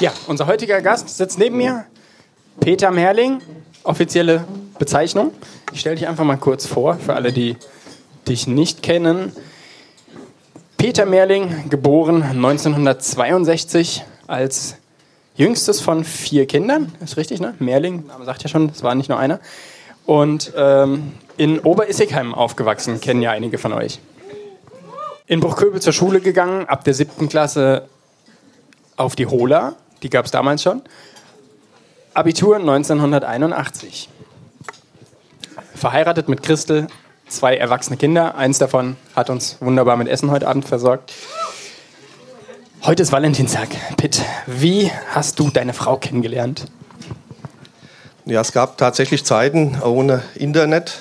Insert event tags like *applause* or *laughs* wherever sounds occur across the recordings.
Ja, unser heutiger Gast sitzt neben mir. Peter Merling, offizielle Bezeichnung. Ich stelle dich einfach mal kurz vor, für alle, die dich nicht kennen. Peter Merling, geboren 1962 als jüngstes von vier Kindern. Ist richtig, ne? Merling, Name sagt ja schon, es war nicht nur einer. Und ähm, in Oberissigheim aufgewachsen, kennen ja einige von euch. In Bruchköbel zur Schule gegangen, ab der siebten Klasse auf die Hola, die gab es damals schon. Abitur 1981. Verheiratet mit Christel, zwei erwachsene Kinder. Eins davon hat uns wunderbar mit Essen heute Abend versorgt. Heute ist Valentinstag. Pitt, wie hast du deine Frau kennengelernt? Ja, es gab tatsächlich Zeiten ohne Internet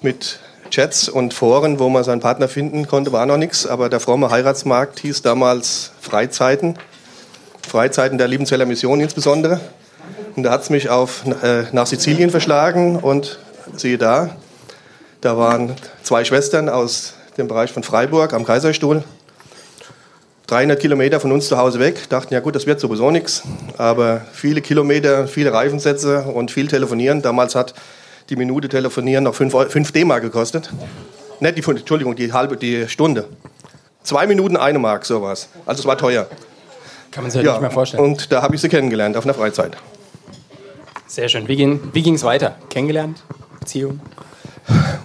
mit Chats und Foren, wo man seinen Partner finden konnte, war noch nichts. Aber der fromme Heiratsmarkt hieß damals Freizeiten. Freizeiten der Liebenzweller Mission insbesondere. Und da hat es mich auf, äh, nach Sizilien verschlagen und siehe da, da waren zwei Schwestern aus dem Bereich von Freiburg am Kaiserstuhl. 300 Kilometer von uns zu Hause weg, dachten, ja gut, das wird sowieso nichts. Aber viele Kilometer, viele Reifensätze und viel telefonieren. Damals hat die Minute telefonieren noch 5 D-Mark gekostet. Nicht die, Entschuldigung, die halbe, die Stunde. Zwei Minuten eine Mark, sowas. Also es war teuer. Kann man sich ja, nicht mehr vorstellen. Und da habe ich sie kennengelernt auf einer Freizeit. Sehr schön. Wie ging es weiter? Kennengelernt? Beziehung?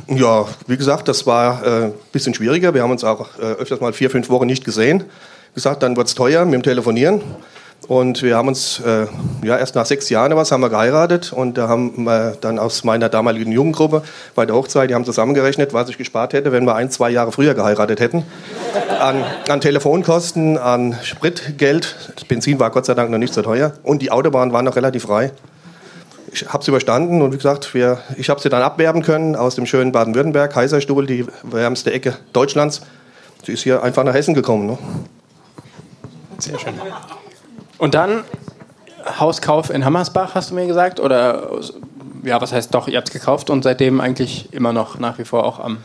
Ja, wie gesagt, das war ein äh, bisschen schwieriger. Wir haben uns auch äh, öfters mal vier, fünf Wochen nicht gesehen. Gesagt, dann wird es teuer mit dem Telefonieren. Und wir haben uns, äh, ja, erst nach sechs Jahren was haben wir geheiratet und da haben wir dann aus meiner damaligen Jugendgruppe bei der Hochzeit, die haben zusammengerechnet, was ich gespart hätte, wenn wir ein, zwei Jahre früher geheiratet hätten. An, an Telefonkosten, an Spritgeld. Das Benzin war Gott sei Dank noch nicht so teuer und die Autobahn war noch relativ frei. Ich habe es überstanden und wie gesagt, wir, ich habe sie dann abwerben können aus dem schönen Baden-Württemberg, Kaiserstuhl, die wärmste Ecke Deutschlands. Sie ist hier einfach nach Hessen gekommen. Ne? Sehr schön. Und dann Hauskauf in Hammersbach, hast du mir gesagt? Oder ja, was heißt doch, ihr habt es gekauft und seitdem eigentlich immer noch nach wie vor auch am.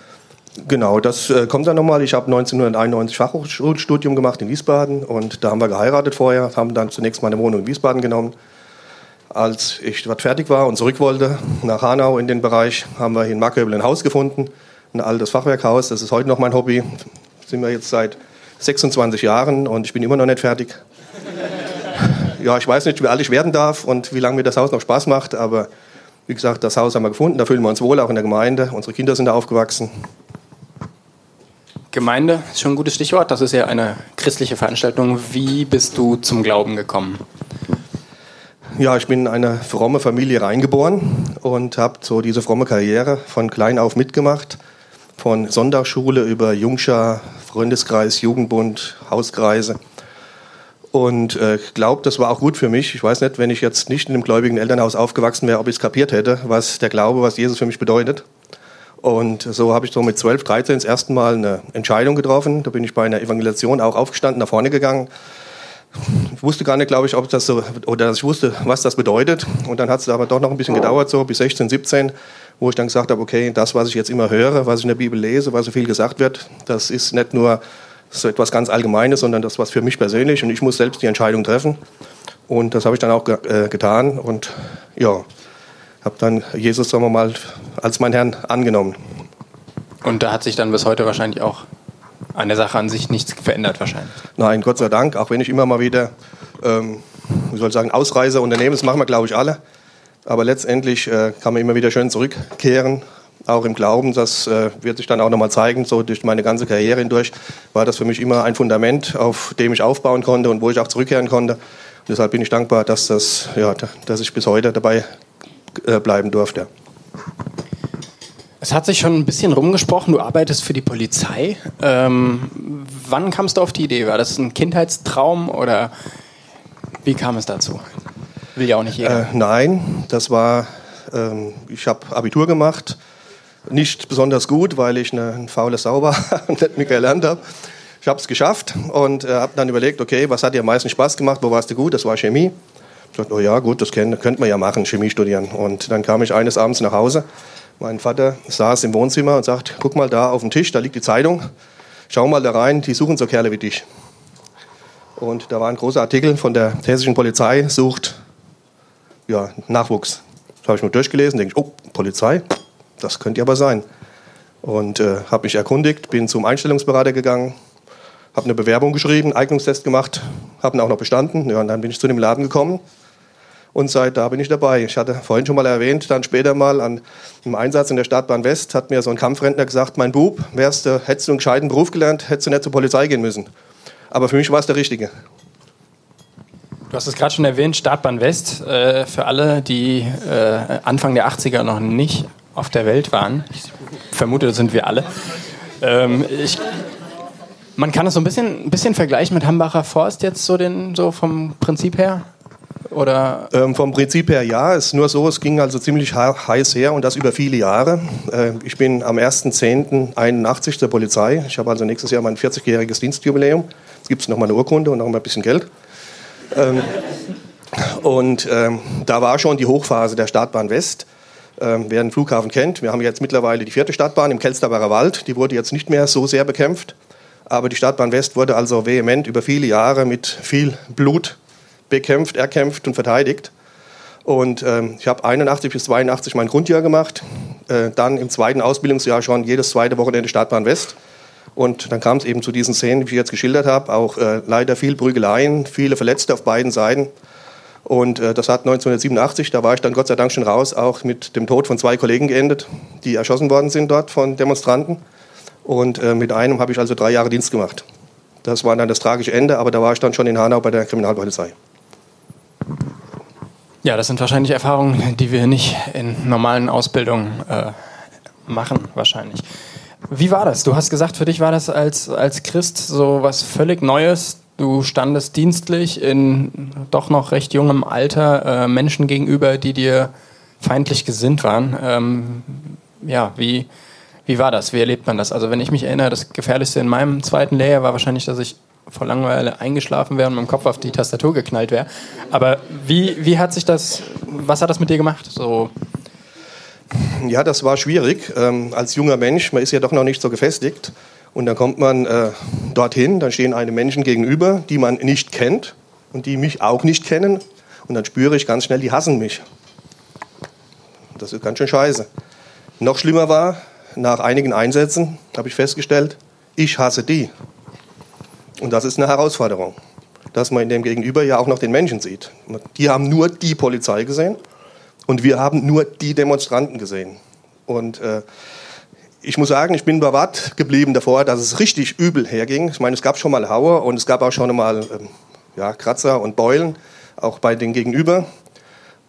Genau, das äh, kommt dann nochmal. Ich habe 1991 Fachhochschulstudium gemacht in Wiesbaden und da haben wir geheiratet vorher, haben dann zunächst meine Wohnung in Wiesbaden genommen. Als ich dort fertig war und zurück wollte nach Hanau in den Bereich, haben wir hier in Markhöbel ein Haus gefunden, ein altes Fachwerkhaus. Das ist heute noch mein Hobby. Sind wir jetzt seit 26 Jahren und ich bin immer noch nicht fertig ja, ich weiß nicht, wie alt ich werden darf und wie lange mir das Haus noch Spaß macht, aber wie gesagt, das Haus haben wir gefunden, da fühlen wir uns wohl, auch in der Gemeinde. Unsere Kinder sind da aufgewachsen. Gemeinde ist schon ein gutes Stichwort. Das ist ja eine christliche Veranstaltung. Wie bist du zum Glauben gekommen? Ja, ich bin in eine fromme Familie reingeboren und habe so diese fromme Karriere von klein auf mitgemacht. Von Sonntagsschule über Jungschar, Freundeskreis, Jugendbund, Hauskreise. Und äh, glaube, das war auch gut für mich. Ich weiß nicht, wenn ich jetzt nicht in einem gläubigen Elternhaus aufgewachsen wäre, ob ich es kapiert hätte, was der Glaube, was Jesus für mich bedeutet. Und so habe ich so mit 12, 13 das erste Mal eine Entscheidung getroffen. Da bin ich bei einer Evangelisation auch aufgestanden, nach vorne gegangen. Ich wusste gar nicht, glaube ich, ob das so, oder dass ich wusste, was das bedeutet. Und dann hat es aber doch noch ein bisschen gedauert, so bis 16, 17, wo ich dann gesagt habe, okay, das, was ich jetzt immer höre, was ich in der Bibel lese, was so viel gesagt wird, das ist nicht nur so etwas ganz Allgemeines, sondern das was für mich persönlich und ich muss selbst die Entscheidung treffen. Und das habe ich dann auch äh, getan und ja, habe dann Jesus, sagen wir mal, als mein Herrn angenommen. Und da hat sich dann bis heute wahrscheinlich auch an der Sache an sich nichts verändert wahrscheinlich? Nein, Gott sei Dank, auch wenn ich immer mal wieder, ähm, wie soll ich sagen, Ausreise unternehme, das machen wir glaube ich alle. Aber letztendlich äh, kann man immer wieder schön zurückkehren auch im Glauben, das äh, wird sich dann auch nochmal zeigen, so durch meine ganze Karriere hindurch, war das für mich immer ein Fundament, auf dem ich aufbauen konnte und wo ich auch zurückkehren konnte. Und deshalb bin ich dankbar, dass, das, ja, dass ich bis heute dabei äh, bleiben durfte. Es hat sich schon ein bisschen rumgesprochen, du arbeitest für die Polizei. Ähm, wann kamst du auf die Idee? War das ein Kindheitstraum oder wie kam es dazu? Will ja auch nicht jeder. Äh, nein, das war, ähm, ich habe Abitur gemacht, nicht besonders gut, weil ich eine, eine faule Sau *laughs* nicht mehr gelernt habe. Ich habe es geschafft und äh, habe dann überlegt, okay, was hat dir am meisten Spaß gemacht, wo warst du gut? Das war Chemie. Ich dachte, oh ja, gut, das könnte man ja machen, Chemie studieren. Und dann kam ich eines Abends nach Hause. Mein Vater saß im Wohnzimmer und sagt, guck mal da auf dem Tisch, da liegt die Zeitung. Schau mal da rein, die suchen so Kerle wie dich. Und da war ein großer Artikel von der hessischen Polizei, sucht ja, Nachwuchs. Das habe ich mir durchgelesen, denke ich, oh, Polizei, das könnte ja aber sein. Und äh, habe mich erkundigt, bin zum Einstellungsberater gegangen, habe eine Bewerbung geschrieben, Eignungstest gemacht, habe ihn auch noch bestanden. Ja, und dann bin ich zu dem Laden gekommen und seit da bin ich dabei. Ich hatte vorhin schon mal erwähnt, dann später mal an einem Einsatz in der Stadtbahn West hat mir so ein Kampfrentner gesagt, mein Bub, wärst du, hättest du einen gescheiten Beruf gelernt, hättest du nicht zur Polizei gehen müssen. Aber für mich war es der Richtige. Du hast es gerade schon erwähnt, Startbahn West. Äh, für alle, die äh, Anfang der 80er noch nicht auf der Welt waren, ich vermute, das sind wir alle. Ähm, ich, man kann es so ein bisschen, ein bisschen vergleichen mit Hambacher Forst jetzt so, den, so vom Prinzip her. Oder? Ähm, vom Prinzip her ja, es ist nur so, es ging also ziemlich heiß her und das über viele Jahre. Äh, ich bin am 1.10.81 der Polizei. Ich habe also nächstes Jahr mein 40-jähriges Dienstjubiläum. Jetzt gibt es noch mal eine Urkunde und noch mal ein bisschen Geld. Ähm, und ähm, da war schon die Hochphase der Startbahn West. Ähm, wer den Flughafen kennt, wir haben jetzt mittlerweile die vierte Startbahn im Kelsterbacher Wald. Die wurde jetzt nicht mehr so sehr bekämpft. Aber die Startbahn West wurde also vehement über viele Jahre mit viel Blut bekämpft, erkämpft und verteidigt. Und ähm, ich habe 81 bis 82 mein Grundjahr gemacht. Äh, dann im zweiten Ausbildungsjahr schon jedes zweite Wochenende Startbahn West. Und dann kam es eben zu diesen Szenen, wie ich jetzt geschildert habe, auch äh, leider viel Prügeleien, viele Verletzte auf beiden Seiten. Und äh, das hat 1987, da war ich dann Gott sei Dank schon raus, auch mit dem Tod von zwei Kollegen geendet, die erschossen worden sind dort von Demonstranten. Und äh, mit einem habe ich also drei Jahre Dienst gemacht. Das war dann das tragische Ende, aber da war ich dann schon in Hanau bei der Kriminalpolizei. Ja, das sind wahrscheinlich Erfahrungen, die wir nicht in normalen Ausbildungen äh, machen, wahrscheinlich. Wie war das? Du hast gesagt, für dich war das als, als Christ so was völlig Neues. Du standest dienstlich in doch noch recht jungem Alter äh, Menschen gegenüber, die dir feindlich gesinnt waren. Ähm, ja, wie, wie war das? Wie erlebt man das? Also wenn ich mich erinnere, das Gefährlichste in meinem zweiten Lehrjahr war wahrscheinlich, dass ich vor Langeweile eingeschlafen wäre und mit dem Kopf auf die Tastatur geknallt wäre. Aber wie, wie hat sich das, was hat das mit dir gemacht? So ja, das war schwierig. Ähm, als junger Mensch, man ist ja doch noch nicht so gefestigt. Und dann kommt man äh, dorthin, dann stehen einem Menschen gegenüber, die man nicht kennt und die mich auch nicht kennen. Und dann spüre ich ganz schnell, die hassen mich. Das ist ganz schön scheiße. Noch schlimmer war, nach einigen Einsätzen habe ich festgestellt, ich hasse die. Und das ist eine Herausforderung, dass man in dem Gegenüber ja auch noch den Menschen sieht. Die haben nur die Polizei gesehen und wir haben nur die Demonstranten gesehen. Und äh, ich muss sagen, ich bin bewahrt geblieben davor, dass es richtig übel herging. Ich meine, es gab schon mal Haue und es gab auch schon mal ähm, ja, Kratzer und Beulen, auch bei den Gegenüber.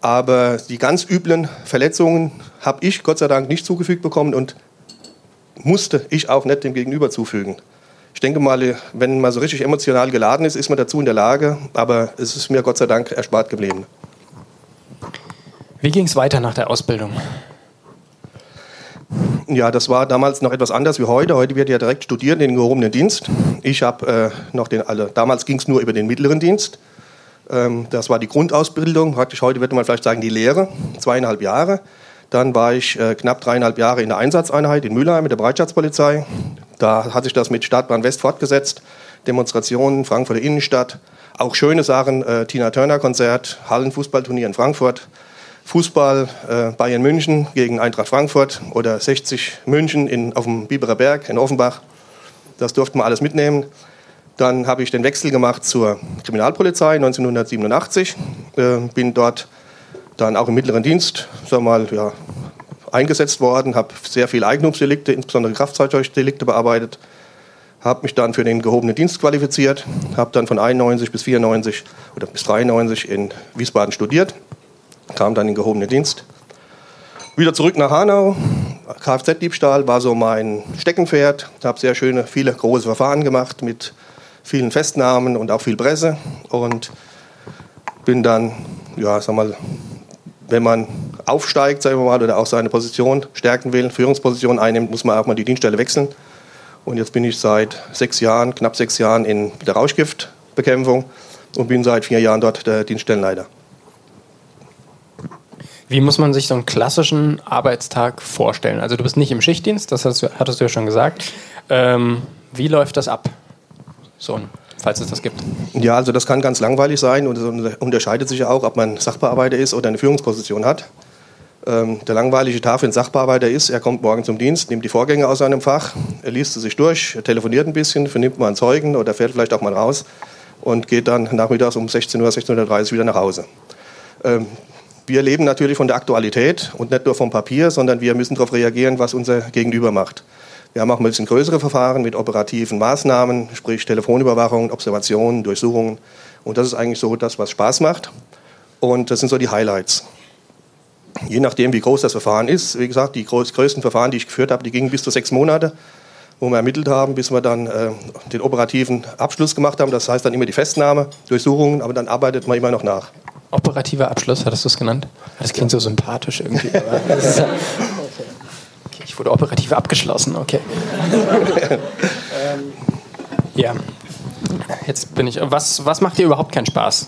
Aber die ganz üblen Verletzungen habe ich Gott sei Dank nicht zugefügt bekommen und musste ich auch nicht dem Gegenüber zufügen. Ich denke mal, wenn man so richtig emotional geladen ist, ist man dazu in der Lage, aber es ist mir Gott sei Dank erspart geblieben. Wie ging es weiter nach der Ausbildung? Ja, das war damals noch etwas anders wie heute. Heute wird ja direkt studiert in den gehobenen Dienst. Ich habe äh, noch den, also damals ging es nur über den mittleren Dienst. Ähm, das war die Grundausbildung. Praktisch heute würde man vielleicht sagen die Lehre, zweieinhalb Jahre. Dann war ich äh, knapp dreieinhalb Jahre in der Einsatzeinheit in Mülheim mit der Bereitschaftspolizei. Da hat sich das mit Stadtbahn West fortgesetzt. Demonstrationen, Frankfurter Innenstadt, auch schöne Sachen, äh, Tina Turner Konzert, Hallenfußballturnier in Frankfurt. Fußball äh, Bayern München gegen Eintracht Frankfurt oder 60 München in, auf dem Biberer Berg in Offenbach. Das durften wir alles mitnehmen. Dann habe ich den Wechsel gemacht zur Kriminalpolizei 1987. Äh, bin dort dann auch im mittleren Dienst sag mal, ja, eingesetzt worden, habe sehr viele Eignungsdelikte, insbesondere Kraftfahrzeugdelikte bearbeitet, habe mich dann für den gehobenen Dienst qualifiziert, habe dann von 91 bis 94 oder bis 93 in Wiesbaden studiert kam dann in gehobenen Dienst. Wieder zurück nach Hanau. Kfz-Diebstahl war so mein Steckenpferd. Ich habe sehr schöne, viele große Verfahren gemacht mit vielen Festnahmen und auch viel Presse. Und bin dann, ja, sag mal, wenn man aufsteigt, sagen wir mal, oder auch seine Position stärken will, Führungsposition einnimmt, muss man auch mal die Dienststelle wechseln. Und jetzt bin ich seit sechs Jahren, knapp sechs Jahren in der Rauschgiftbekämpfung und bin seit vier Jahren dort der Dienststellenleiter. Wie muss man sich so einen klassischen Arbeitstag vorstellen? Also du bist nicht im Schichtdienst, das du, hattest du ja schon gesagt. Ähm, wie läuft das ab? So ein falls es das gibt? Ja, also das kann ganz langweilig sein und unterscheidet sich ja auch, ob man Sachbearbeiter ist oder eine Führungsposition hat. Ähm, der langweilige Tag für einen Sachbearbeiter ist, er kommt morgen zum Dienst, nimmt die Vorgänge aus seinem Fach, er liest sie sich durch, er telefoniert ein bisschen, vernimmt mal einen Zeugen oder fährt vielleicht auch mal raus und geht dann nachmittags um 16 Uhr, 16.30 Uhr wieder nach Hause. Ähm, wir leben natürlich von der Aktualität und nicht nur vom Papier, sondern wir müssen darauf reagieren, was unser Gegenüber macht. Wir haben auch ein bisschen größere Verfahren mit operativen Maßnahmen, sprich Telefonüberwachung, Observationen, Durchsuchungen. Und das ist eigentlich so das, was Spaß macht. Und das sind so die Highlights. Je nachdem, wie groß das Verfahren ist, wie gesagt, die größten Verfahren, die ich geführt habe, die gingen bis zu sechs Monate, wo wir ermittelt haben, bis wir dann äh, den operativen Abschluss gemacht haben. Das heißt dann immer die Festnahme, Durchsuchungen, aber dann arbeitet man immer noch nach. Operativer Abschluss, hattest du es genannt? Das klingt so sympathisch irgendwie. *laughs* okay, ich wurde operativ abgeschlossen, okay. ähm, *laughs* ja, jetzt bin ich. Was, was macht dir überhaupt keinen Spaß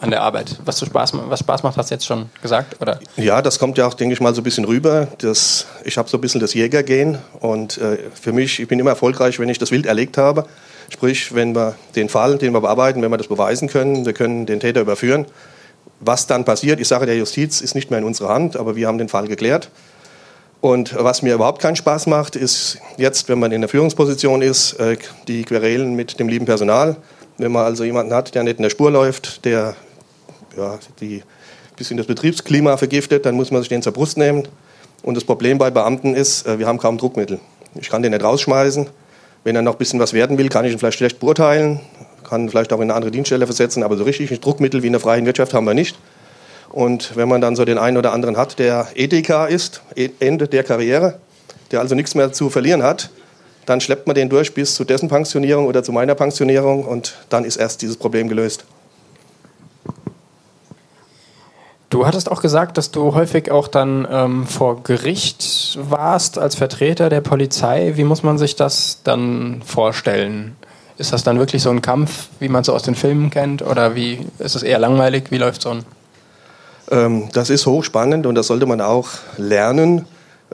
an der Arbeit? Was, du Spaß, was Spaß macht, hast du jetzt schon gesagt? Oder? Ja, das kommt ja auch, denke ich mal, so ein bisschen rüber. Das, ich habe so ein bisschen das Jägergehen und äh, für mich, ich bin immer erfolgreich, wenn ich das Wild erlegt habe. Sprich, wenn wir den Fall, den wir bearbeiten, wenn wir das beweisen können, wir können den Täter überführen, was dann passiert, ich sage der Justiz, ist nicht mehr in unserer Hand, aber wir haben den Fall geklärt. Und was mir überhaupt keinen Spaß macht, ist jetzt, wenn man in der Führungsposition ist, äh, die Querelen mit dem lieben Personal. Wenn man also jemanden hat, der nicht in der Spur läuft, der ja, die bisschen das Betriebsklima vergiftet, dann muss man sich den zur Brust nehmen. Und das Problem bei Beamten ist, äh, wir haben kaum Druckmittel. Ich kann den nicht rausschmeißen. Wenn er noch ein bisschen was werden will, kann ich ihn vielleicht schlecht beurteilen kann vielleicht auch in eine andere Dienststelle versetzen, aber so richtig Druckmittel wie in der freien Wirtschaft haben wir nicht. Und wenn man dann so den einen oder anderen hat, der Ethiker ist, e-, Ende der Karriere, der also nichts mehr zu verlieren hat, dann schleppt man den durch bis zu dessen Pensionierung oder zu meiner Pensionierung und dann ist erst dieses Problem gelöst. Du hattest auch gesagt, dass du häufig auch dann ähm, vor Gericht warst als Vertreter der Polizei. Wie muss man sich das dann vorstellen? Ist das dann wirklich so ein Kampf, wie man es so aus den Filmen kennt? Oder wie ist es eher langweilig? Wie läuft so ein? Ähm, das ist hochspannend und das sollte man auch lernen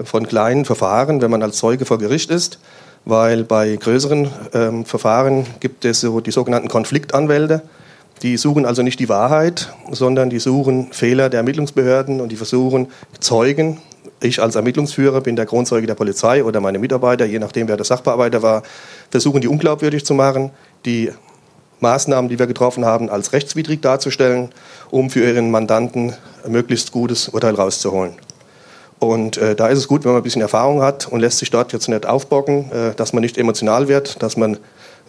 von kleinen Verfahren, wenn man als Zeuge vor Gericht ist. Weil bei größeren ähm, Verfahren gibt es so die sogenannten Konfliktanwälte. Die suchen also nicht die Wahrheit, sondern die suchen Fehler der Ermittlungsbehörden und die versuchen Zeugen ich als Ermittlungsführer bin der Kronzeuge der Polizei oder meine Mitarbeiter, je nachdem wer der Sachbearbeiter war, versuchen die unglaubwürdig zu machen, die Maßnahmen, die wir getroffen haben, als rechtswidrig darzustellen, um für ihren Mandanten ein möglichst gutes Urteil rauszuholen. Und äh, da ist es gut, wenn man ein bisschen Erfahrung hat und lässt sich dort jetzt nicht aufbocken, äh, dass man nicht emotional wird, dass man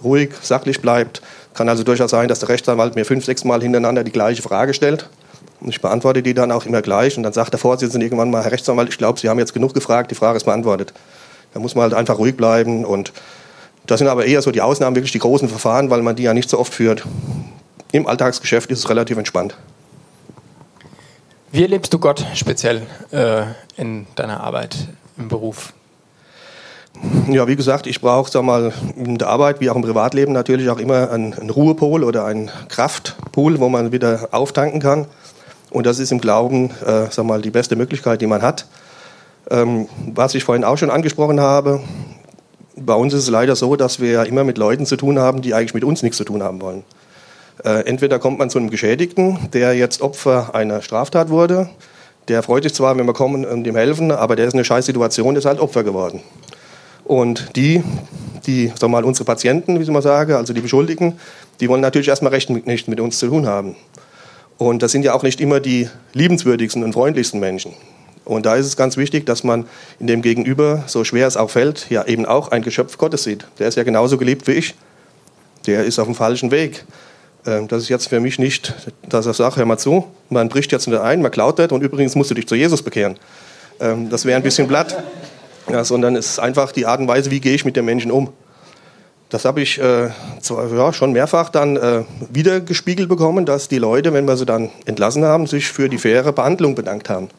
ruhig, sachlich bleibt. Kann also durchaus sein, dass der Rechtsanwalt mir fünf, sechs Mal hintereinander die gleiche Frage stellt und ich beantworte die dann auch immer gleich. Und dann sagt der Vorsitzende irgendwann mal, Herr Rechtsanwalt, ich glaube, Sie haben jetzt genug gefragt, die Frage ist beantwortet. Da muss man halt einfach ruhig bleiben. Und das sind aber eher so die Ausnahmen, wirklich die großen Verfahren, weil man die ja nicht so oft führt. Im Alltagsgeschäft ist es relativ entspannt. Wie erlebst du Gott speziell äh, in deiner Arbeit, im Beruf? Ja, wie gesagt, ich brauche sag mal, in der Arbeit wie auch im Privatleben natürlich auch immer einen, einen Ruhepol oder einen Kraftpol, wo man wieder auftanken kann. Und das ist im Glauben, äh, sag mal, die beste Möglichkeit, die man hat. Ähm, was ich vorhin auch schon angesprochen habe, bei uns ist es leider so, dass wir immer mit Leuten zu tun haben, die eigentlich mit uns nichts zu tun haben wollen. Äh, entweder kommt man zu einem Geschädigten, der jetzt Opfer einer Straftat wurde. Der freut sich zwar, wenn wir kommen und ihm helfen, aber der ist in einer scheiß Situation, der ist halt Opfer geworden. Und die, die, sag mal, unsere Patienten, wie ich mal sage, also die Beschuldigten, die wollen natürlich erstmal recht nicht mit uns zu tun haben. Und das sind ja auch nicht immer die liebenswürdigsten und freundlichsten Menschen. Und da ist es ganz wichtig, dass man in dem Gegenüber, so schwer es auch fällt, ja eben auch ein Geschöpf Gottes sieht. Der ist ja genauso geliebt wie ich. Der ist auf dem falschen Weg. Ähm, das ist jetzt für mich nicht, dass er sagt, hör mal zu, man bricht jetzt nicht ein, man klaut das und übrigens musst du dich zu Jesus bekehren. Ähm, das wäre ein bisschen blatt. Ja, sondern es ist einfach die Art und Weise, wie gehe ich mit den Menschen um. Das habe ich äh, zwar, ja, schon mehrfach dann äh, wieder gespiegelt bekommen, dass die Leute, wenn wir sie dann entlassen haben, sich für die faire Behandlung bedankt haben.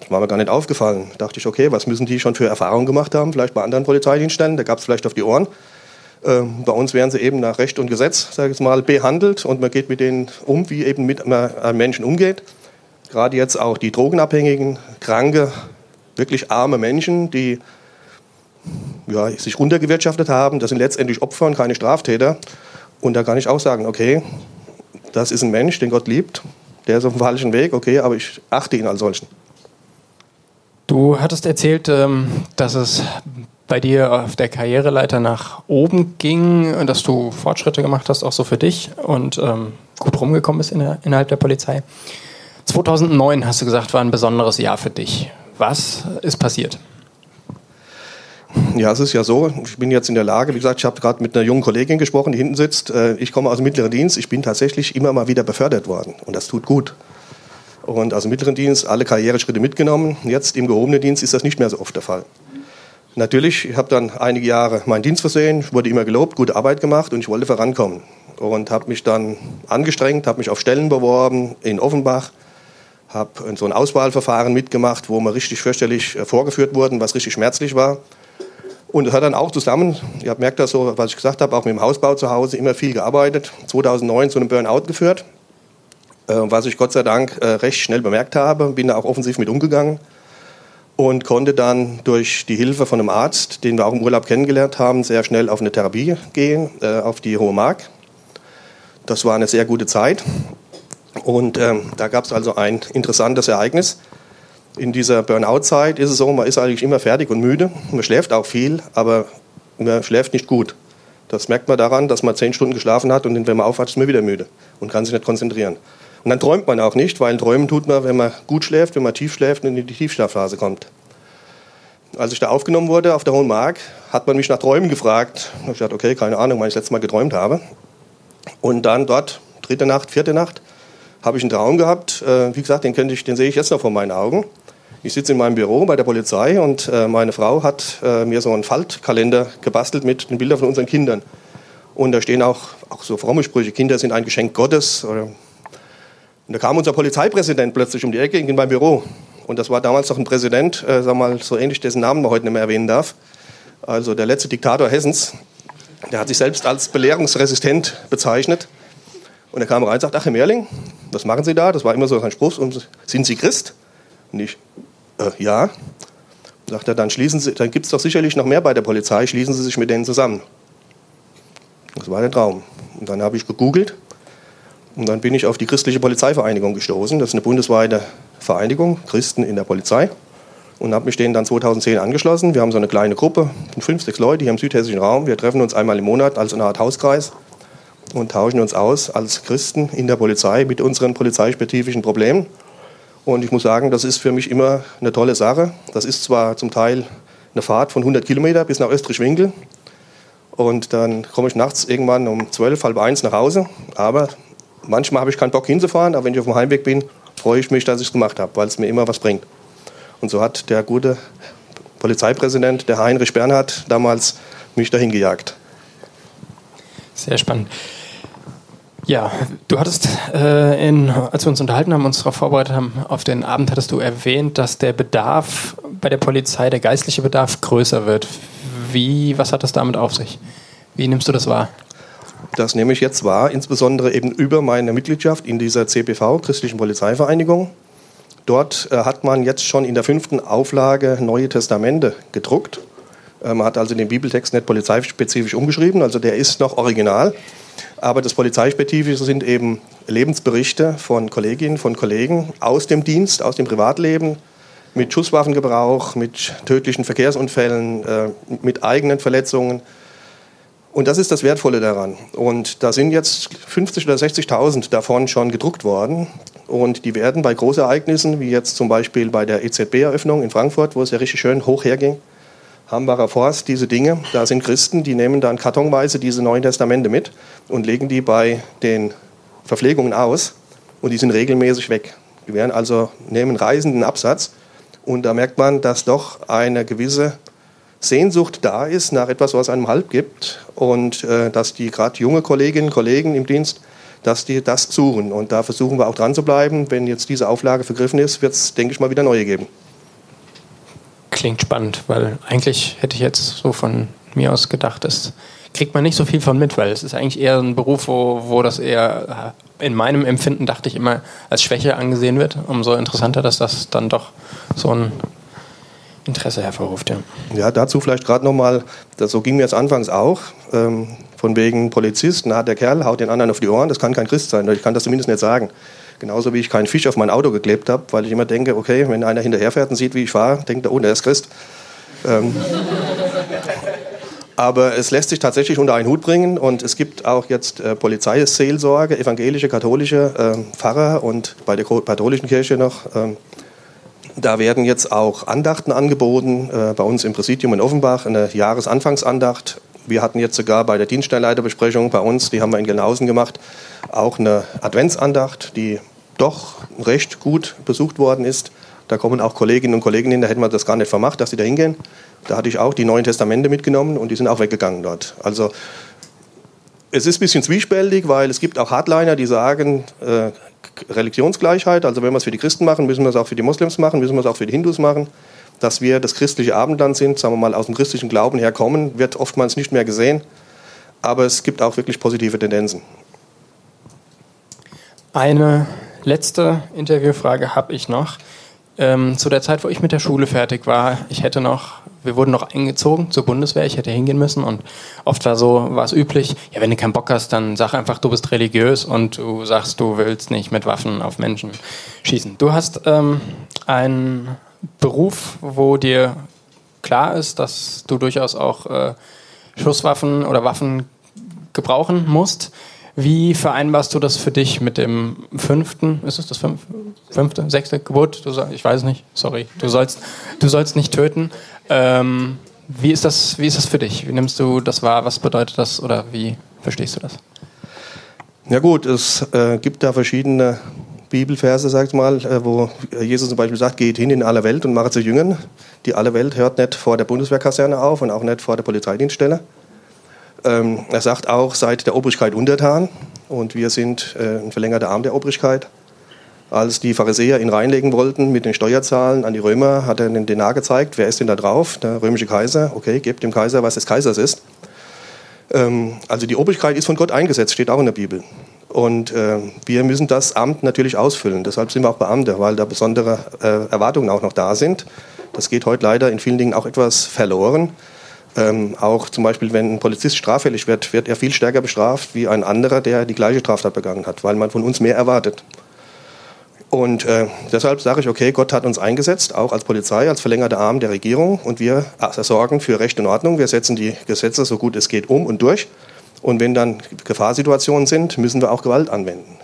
Das war mir gar nicht aufgefallen. Da dachte ich, okay, was müssen die schon für Erfahrungen gemacht haben, vielleicht bei anderen Polizeidienststellen, da gab es vielleicht auf die Ohren. Ähm, bei uns werden sie eben nach Recht und Gesetz, sage ich mal, behandelt und man geht mit denen um, wie eben mit einem Menschen umgeht. Gerade jetzt auch die Drogenabhängigen, Kranke, wirklich arme Menschen, die ja, sich runtergewirtschaftet haben. Das sind letztendlich Opfer und keine Straftäter. Und da kann ich auch sagen, okay, das ist ein Mensch, den Gott liebt, der ist auf dem falschen Weg, okay, aber ich achte ihn als solchen. Du hattest erzählt, ähm, dass es bei dir auf der Karriereleiter nach oben ging und dass du Fortschritte gemacht hast, auch so für dich und ähm, gut rumgekommen bist innerhalb der Polizei. 2009 hast du gesagt, war ein besonderes Jahr für dich. Was ist passiert? Ja, es ist ja so, ich bin jetzt in der Lage, wie gesagt, ich habe gerade mit einer jungen Kollegin gesprochen, die hinten sitzt. Äh, ich komme aus dem mittleren Dienst, ich bin tatsächlich immer mal wieder befördert worden und das tut gut. Und aus dem mittleren Dienst alle Karriereschritte mitgenommen. Jetzt im gehobenen Dienst ist das nicht mehr so oft der Fall. Natürlich, ich habe dann einige Jahre meinen Dienst versehen, wurde immer gelobt, gute Arbeit gemacht und ich wollte vorankommen. Und habe mich dann angestrengt, habe mich auf Stellen beworben in Offenbach, habe so ein Auswahlverfahren mitgemacht, wo wir richtig fürchterlich äh, vorgeführt wurden, was richtig schmerzlich war. Und es hat dann auch zusammen, ihr merkt das so, was ich gesagt habe, auch mit dem Hausbau zu Hause immer viel gearbeitet, 2009 zu einem Burnout geführt, äh, was ich Gott sei Dank äh, recht schnell bemerkt habe, bin da auch offensiv mit umgegangen und konnte dann durch die Hilfe von einem Arzt, den wir auch im Urlaub kennengelernt haben, sehr schnell auf eine Therapie gehen, äh, auf die Hohe Mark. Das war eine sehr gute Zeit. Und ähm, da gab es also ein interessantes Ereignis. In dieser Burnout-Zeit ist es so, man ist eigentlich immer fertig und müde. Man schläft auch viel, aber man schläft nicht gut. Das merkt man daran, dass man zehn Stunden geschlafen hat und wenn man aufwacht, ist man wieder müde und kann sich nicht konzentrieren. Und dann träumt man auch nicht, weil träumen tut man, wenn man gut schläft, wenn man tief schläft und in die Tiefschlafphase kommt. Als ich da aufgenommen wurde auf der Hohen Mark, hat man mich nach Träumen gefragt. Ich gesagt, okay, keine Ahnung, wann ich das letzte Mal geträumt habe. Und dann dort, dritte Nacht, vierte Nacht, habe ich einen Traum gehabt. Äh, wie gesagt, den, ich, den sehe ich jetzt noch vor meinen Augen. Ich sitze in meinem Büro bei der Polizei und äh, meine Frau hat äh, mir so einen Faltkalender gebastelt mit den Bildern von unseren Kindern. Und da stehen auch, auch so fromme Sprüche, Kinder sind ein Geschenk Gottes. Oder und da kam unser Polizeipräsident plötzlich um die Ecke in mein Büro. Und das war damals noch ein Präsident, äh, sag mal, so ähnlich, dessen Namen man heute nicht mehr erwähnen darf. Also der letzte Diktator Hessens. Der hat sich selbst als belehrungsresistent bezeichnet. Und er kam rein und sagte, ach Herr Mehrling, was machen Sie da? Das war immer so sein Spruch. Sind Sie Christ? Und ich, äh, ja. Sagt er, dann, schließen Sie, dann gibt es doch sicherlich noch mehr bei der Polizei, schließen Sie sich mit denen zusammen. Das war der Traum. Und dann habe ich gegoogelt und dann bin ich auf die Christliche Polizeivereinigung gestoßen. Das ist eine bundesweite Vereinigung, Christen in der Polizei. Und habe mich denen dann 2010 angeschlossen. Wir haben so eine kleine Gruppe, fünf, sechs Leute hier im südhessischen Raum. Wir treffen uns einmal im Monat als eine Art Hauskreis und tauschen uns aus als Christen in der Polizei mit unseren polizeispezifischen Problemen. Und ich muss sagen, das ist für mich immer eine tolle Sache. Das ist zwar zum Teil eine Fahrt von 100 Kilometer bis nach Österreich-Winkel. Und dann komme ich nachts irgendwann um 12, halb eins nach Hause. Aber manchmal habe ich keinen Bock hinzufahren, aber wenn ich auf dem Heimweg bin, freue ich mich, dass ich es gemacht habe, weil es mir immer was bringt. Und so hat der gute Polizeipräsident, der Heinrich Bernhard, damals mich dahin gejagt. Sehr spannend. Ja, du hattest, äh, in, als wir uns unterhalten haben, uns darauf vorbereitet haben, auf den Abend hattest du erwähnt, dass der Bedarf bei der Polizei, der geistliche Bedarf größer wird. Wie, was hat das damit auf sich? Wie nimmst du das wahr? Das nehme ich jetzt wahr, insbesondere eben über meine Mitgliedschaft in dieser CPV, Christlichen Polizeivereinigung. Dort äh, hat man jetzt schon in der fünften Auflage Neue Testamente gedruckt. Äh, man hat also den Bibeltext nicht polizeispezifisch umgeschrieben, also der ist noch original. Aber das Polizeispezifische sind eben Lebensberichte von Kolleginnen, von Kollegen aus dem Dienst, aus dem Privatleben, mit Schusswaffengebrauch, mit tödlichen Verkehrsunfällen, äh, mit eigenen Verletzungen und das ist das Wertvolle daran. Und da sind jetzt 50 oder 60.000 davon schon gedruckt worden. Und die werden bei Großereignissen, wie jetzt zum Beispiel bei der EZB-Eröffnung in Frankfurt, wo es ja richtig schön hoch herging, Hambacher Forst, diese Dinge, da sind Christen, die nehmen dann kartonweise diese Neuen Testamente mit und legen die bei den Verpflegungen aus und die sind regelmäßig weg. Die werden also, nehmen reisenden Absatz und da merkt man, dass doch eine gewisse Sehnsucht da ist nach etwas, was einem Halt gibt und äh, dass die gerade junge Kolleginnen und Kollegen im Dienst, dass die das suchen. Und da versuchen wir auch dran zu bleiben. Wenn jetzt diese Auflage vergriffen ist, wird es, denke ich mal, wieder neue geben. Klingt spannend, weil eigentlich hätte ich jetzt so von mir aus gedacht, das kriegt man nicht so viel von mit, weil es ist eigentlich eher ein Beruf, wo, wo das eher äh, in meinem Empfinden, dachte ich immer, als Schwäche angesehen wird. Umso interessanter, dass das dann doch so ein Interesse hervorruft. Ja, ja dazu vielleicht gerade nochmal, so ging mir es anfangs auch, ähm, von wegen Polizist, na der Kerl haut den anderen auf die Ohren, das kann kein Christ sein, ich kann das zumindest nicht sagen. Genauso wie ich keinen Fisch auf mein Auto geklebt habe, weil ich immer denke, okay, wenn einer hinterherfährt und sieht, wie ich fahre, denkt er, oh, der ist Christ. Ähm, *laughs* aber es lässt sich tatsächlich unter einen Hut bringen und es gibt auch jetzt äh, Polizeiseelsorge, evangelische, katholische äh, Pfarrer und bei der katholischen Kirche noch. Äh, da werden jetzt auch Andachten angeboten, äh, bei uns im Präsidium in Offenbach, eine Jahresanfangsandacht. Wir hatten jetzt sogar bei der Dienststellenleiterbesprechung bei uns, die haben wir in Gelnhausen gemacht, auch eine Adventsandacht, die doch recht gut besucht worden ist. Da kommen auch Kolleginnen und Kollegen hin, da hätten wir das gar nicht vermacht, dass sie da hingehen. Da hatte ich auch die Neuen Testamente mitgenommen und die sind auch weggegangen dort. Also es ist ein bisschen zwiespältig, weil es gibt auch Hardliner, die sagen, äh, Religionsgleichheit, also wenn wir es für die Christen machen, müssen wir es auch für die Moslems machen, müssen wir es auch für die Hindus machen. Dass wir das christliche Abendland sind, sagen wir mal aus dem christlichen Glauben herkommen, wird oftmals nicht mehr gesehen. Aber es gibt auch wirklich positive Tendenzen. Eine letzte Interviewfrage habe ich noch. Ähm, zu der Zeit, wo ich mit der Schule fertig war, ich hätte noch, wir wurden noch eingezogen zur Bundeswehr, ich hätte hingehen müssen und oft war so, war es üblich, ja, wenn du keinen Bock hast, dann sag einfach, du bist religiös und du sagst, du willst nicht mit Waffen auf Menschen schießen. Du hast ähm, einen Beruf, wo dir klar ist, dass du durchaus auch äh, Schusswaffen oder Waffen gebrauchen musst. Wie vereinbarst du das für dich mit dem fünften, ist es das fünfte, fünfte sechste Gebot? Du, ich weiß nicht, sorry. Du sollst, du sollst nicht töten. Ähm, wie, ist das, wie ist das für dich? Wie nimmst du das wahr? Was bedeutet das oder wie verstehst du das? Ja gut, es äh, gibt da verschiedene Bibelverse, sag ich mal, äh, wo Jesus zum Beispiel sagt, geht hin in alle Welt und macht zu Jüngern. Die alle Welt hört nicht vor der Bundeswehrkaserne auf und auch nicht vor der Polizeidienststelle. Ähm, er sagt auch, seid der Obrigkeit untertan und wir sind äh, ein verlängerter Arm der Obrigkeit. Als die Pharisäer ihn reinlegen wollten mit den Steuerzahlen an die Römer, hat er den Denar gezeigt. Wer ist denn da drauf? Der römische Kaiser. Okay, gebt dem Kaiser, was des Kaisers ist. Ähm, also die Obrigkeit ist von Gott eingesetzt, steht auch in der Bibel. Und äh, wir müssen das Amt natürlich ausfüllen. Deshalb sind wir auch Beamte, weil da besondere äh, Erwartungen auch noch da sind. Das geht heute leider in vielen Dingen auch etwas verloren. Ähm, auch zum Beispiel, wenn ein Polizist straffällig wird, wird er viel stärker bestraft wie ein anderer, der die gleiche Straftat begangen hat, weil man von uns mehr erwartet. Und äh, deshalb sage ich, okay, Gott hat uns eingesetzt, auch als Polizei, als verlängerter Arm der Regierung. Und wir sorgen für Recht und Ordnung. Wir setzen die Gesetze so gut es geht um und durch. Und wenn dann Gefahrsituationen sind, müssen wir auch Gewalt anwenden.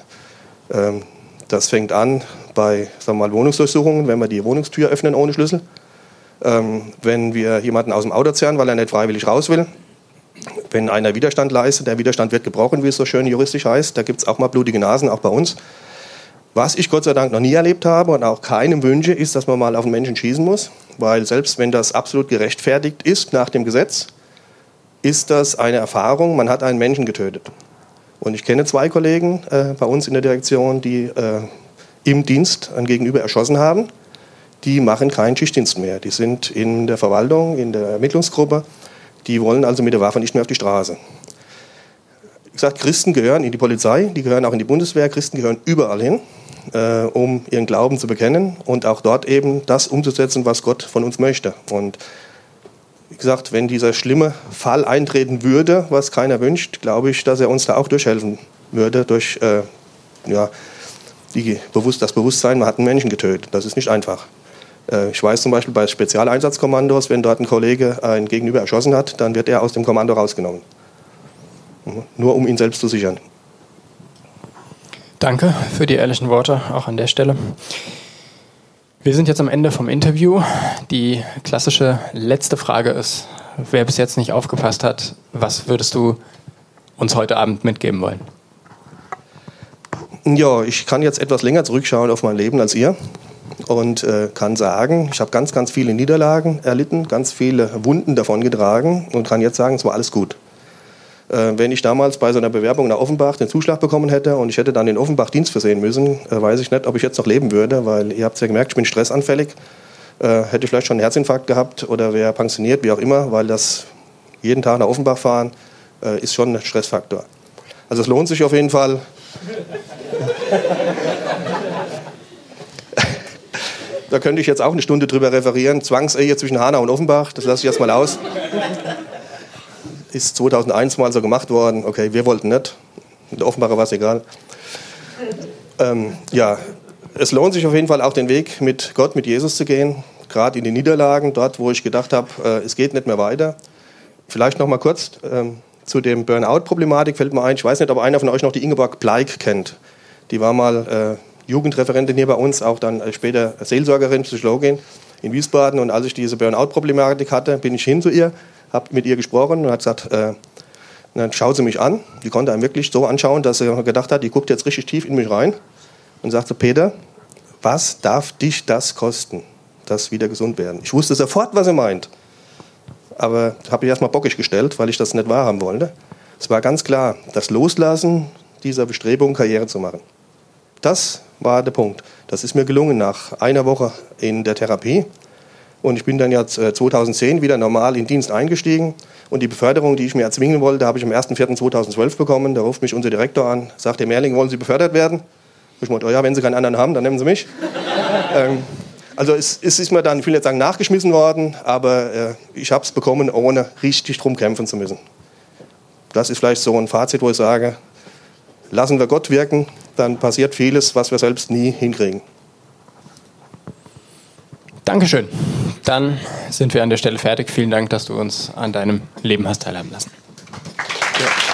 Ähm, das fängt an bei sagen wir mal, Wohnungsdurchsuchungen, wenn wir die Wohnungstür öffnen ohne Schlüssel ähm, wenn wir jemanden aus dem Auto zerren, weil er nicht freiwillig raus will. Wenn einer Widerstand leistet, der Widerstand wird gebrochen, wie es so schön juristisch heißt, da gibt es auch mal blutige Nasen, auch bei uns. Was ich Gott sei Dank noch nie erlebt habe und auch keinem wünsche, ist, dass man mal auf einen Menschen schießen muss, weil selbst wenn das absolut gerechtfertigt ist nach dem Gesetz, ist das eine Erfahrung, man hat einen Menschen getötet. Und ich kenne zwei Kollegen äh, bei uns in der Direktion, die äh, im Dienst ein Gegenüber erschossen haben die machen keinen Schichtdienst mehr. Die sind in der Verwaltung, in der Ermittlungsgruppe. Die wollen also mit der Waffe nicht mehr auf die Straße. Wie gesagt, Christen gehören in die Polizei, die gehören auch in die Bundeswehr, Christen gehören überall hin, äh, um ihren Glauben zu bekennen und auch dort eben das umzusetzen, was Gott von uns möchte. Und wie gesagt, wenn dieser schlimme Fall eintreten würde, was keiner wünscht, glaube ich, dass er uns da auch durchhelfen würde, durch äh, ja, die, das Bewusstsein, man hat einen Menschen getötet. Das ist nicht einfach. Äh, ich weiß zum Beispiel bei Spezialeinsatzkommandos, wenn dort ein Kollege einen Gegenüber erschossen hat, dann wird er aus dem Kommando rausgenommen. Mhm. Nur um ihn selbst zu sichern. Danke für die ehrlichen Worte auch an der Stelle. Wir sind jetzt am Ende vom Interview. Die klassische letzte Frage ist, wer bis jetzt nicht aufgepasst hat, was würdest du uns heute Abend mitgeben wollen? Ja, ich kann jetzt etwas länger zurückschauen auf mein Leben als ihr und äh, kann sagen, ich habe ganz, ganz viele Niederlagen erlitten, ganz viele Wunden davongetragen und kann jetzt sagen, es war alles gut. Äh, wenn ich damals bei so einer Bewerbung nach Offenbach den Zuschlag bekommen hätte und ich hätte dann den Offenbach Dienst versehen müssen, äh, weiß ich nicht, ob ich jetzt noch leben würde, weil ihr habt es ja gemerkt, ich bin stressanfällig. Äh, hätte vielleicht schon einen Herzinfarkt gehabt oder wäre pensioniert, wie auch immer, weil das jeden Tag nach Offenbach fahren äh, ist schon ein Stressfaktor. Also es lohnt sich auf jeden Fall. *laughs* Da könnte ich jetzt auch eine Stunde drüber referieren. Zwangsehe zwischen Hanau und Offenbach, das lasse ich erstmal aus. Ist 2001 mal so gemacht worden. Okay, wir wollten nicht. Der Offenbacher war es egal. Ähm, ja, es lohnt sich auf jeden Fall auch den Weg mit Gott, mit Jesus zu gehen. Gerade in den Niederlagen, dort, wo ich gedacht habe, äh, es geht nicht mehr weiter. Vielleicht noch mal kurz ähm, zu dem Burnout-Problematik fällt mir ein. Ich weiß nicht, ob einer von euch noch die Ingeborg Bleik kennt. Die war mal äh, Jugendreferentin hier bei uns, auch dann später Seelsorgerin, Psychologin in Wiesbaden. Und als ich diese Burnout-Problematik hatte, bin ich hin zu ihr, habe mit ihr gesprochen und hat gesagt, äh, dann schaut sie mich an. Die konnte einem wirklich so anschauen, dass sie gedacht hat, die guckt jetzt richtig tief in mich rein und sagte, Peter, was darf dich das kosten, das wieder gesund werden? Ich wusste sofort, was er meint. Aber habe ich erstmal bockig gestellt, weil ich das nicht wahrhaben wollte. Es war ganz klar, das Loslassen dieser Bestrebung, Karriere zu machen. Das war der Punkt. Das ist mir gelungen nach einer Woche in der Therapie. Und ich bin dann jetzt 2010 äh, wieder normal in Dienst eingestiegen. Und die Beförderung, die ich mir erzwingen wollte, habe ich am 1.4.2012 bekommen. Da ruft mich unser Direktor an, sagt, Herr Merling, wollen Sie befördert werden? Ich meinte, oh ja, wenn Sie keinen anderen haben, dann nehmen Sie mich. *laughs* ähm, also es, es, ist mir dann, ich will jetzt sagen, nachgeschmissen worden, aber äh, ich habe es bekommen, ohne richtig drum kämpfen zu müssen. Das ist vielleicht so ein Fazit, wo ich sage, lassen wir Gott wirken, dann passiert vieles, was wir selbst nie hinkriegen. Dankeschön. Dann sind wir an der Stelle fertig. Vielen Dank, dass du uns an deinem Leben hast teilhaben lassen. Ja.